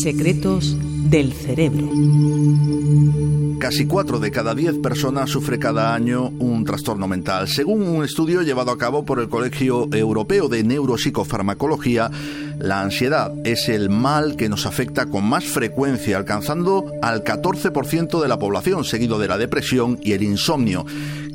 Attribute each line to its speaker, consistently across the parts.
Speaker 1: Secretos del cerebro.
Speaker 2: Casi 4 de cada 10 personas sufre cada año un trastorno mental. Según un estudio llevado a cabo por el Colegio Europeo de Neuropsicofarmacología, la ansiedad es el mal que nos afecta con más frecuencia, alcanzando al 14% de la población, seguido de la depresión y el insomnio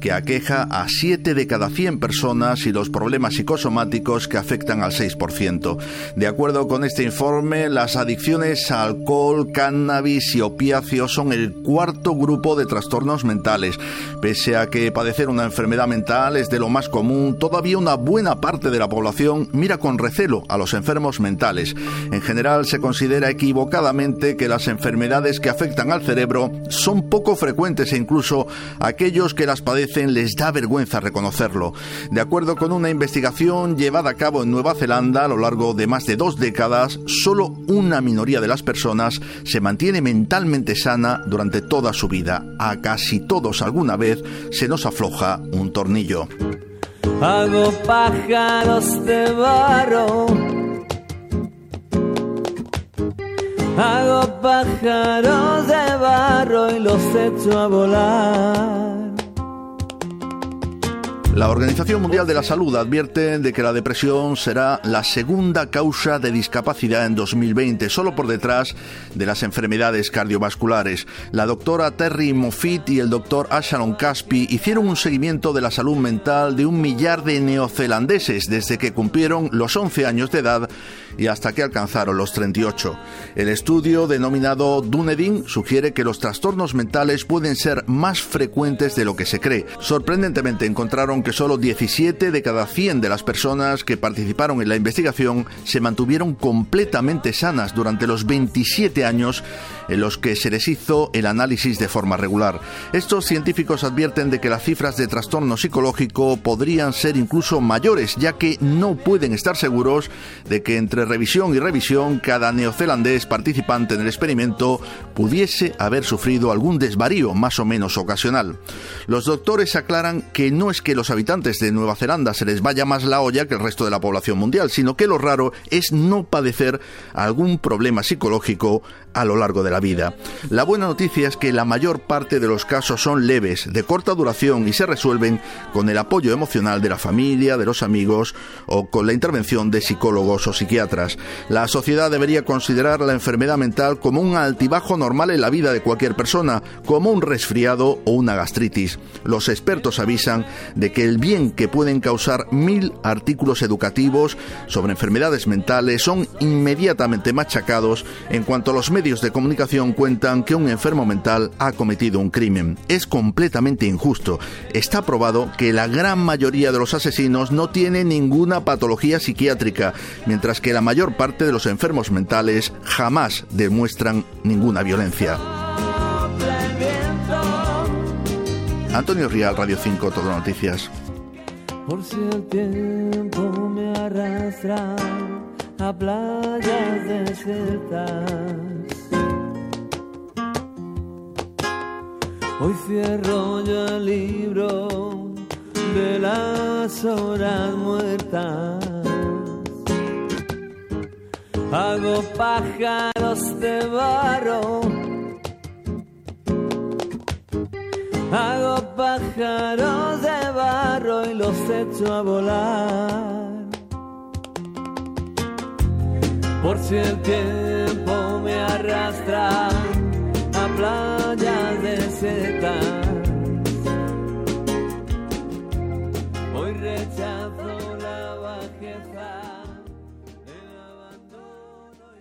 Speaker 2: que aqueja a 7 de cada 100 personas y los problemas psicosomáticos que afectan al 6%. De acuerdo con este informe, las adicciones a alcohol, cannabis y opiáceos son el cuarto grupo de trastornos mentales. Pese a que padecer una enfermedad mental es de lo más común, todavía una buena parte de la población mira con recelo a los enfermos mentales. En general se considera equivocadamente que las enfermedades que afectan al cerebro son poco frecuentes e incluso aquellos que las padecen les da vergüenza reconocerlo. De acuerdo con una investigación llevada a cabo en Nueva Zelanda a lo largo de más de dos décadas, solo una minoría de las personas se mantiene mentalmente sana durante toda su vida. A casi todos alguna vez se nos afloja un tornillo.
Speaker 3: Hago pájaros de barro. Hago pájaros de barro y los echo a volar.
Speaker 2: La Organización Mundial de la Salud advierte de que la depresión será la segunda causa de discapacidad en 2020, solo por detrás de las enfermedades cardiovasculares. La doctora Terry Moffitt y el doctor Ashalon Caspi hicieron un seguimiento de la salud mental de un millar de neozelandeses desde que cumplieron los 11 años de edad y hasta que alcanzaron los 38. El estudio denominado Dunedin sugiere que los trastornos mentales pueden ser más frecuentes de lo que se cree. Sorprendentemente encontraron que solo 17 de cada 100 de las personas que participaron en la investigación se mantuvieron completamente sanas durante los 27 años en los que se les hizo el análisis de forma regular. Estos científicos advierten de que las cifras de trastorno psicológico podrían ser incluso mayores, ya que no pueden estar seguros de que entre revisión y revisión cada neozelandés participante en el experimento pudiese haber sufrido algún desvarío más o menos ocasional. Los doctores aclaran que no es que los habitantes de Nueva Zelanda se les vaya más la olla que el resto de la población mundial, sino que lo raro es no padecer algún problema psicológico a lo largo de la vida. La buena noticia es que la mayor parte de los casos son leves, de corta duración y se resuelven con el apoyo emocional de la familia, de los amigos o con la intervención de psicólogos o psiquiatras. La sociedad debería considerar la enfermedad mental como un altibajo normal en la vida de cualquier persona, como un resfriado o una gastritis. Los expertos avisan de que el bien que pueden causar mil artículos educativos sobre enfermedades mentales son inmediatamente machacados en cuanto a los medios de comunicación cuentan que un enfermo mental ha cometido un crimen. Es completamente injusto. Está probado que la gran mayoría de los asesinos no tienen ninguna patología psiquiátrica, mientras que la mayor parte de los enfermos mentales jamás demuestran ninguna violencia. Antonio Rial, Radio 5, Todo Noticias.
Speaker 3: Por si el tiempo me arrastra a playas desiertas Hoy cierro yo el libro de las horas muertas. Hago pájaros de barro. Hago pájaros de barro y los echo a volar. Por si el tiempo me arrastra a playas desiertas. Hoy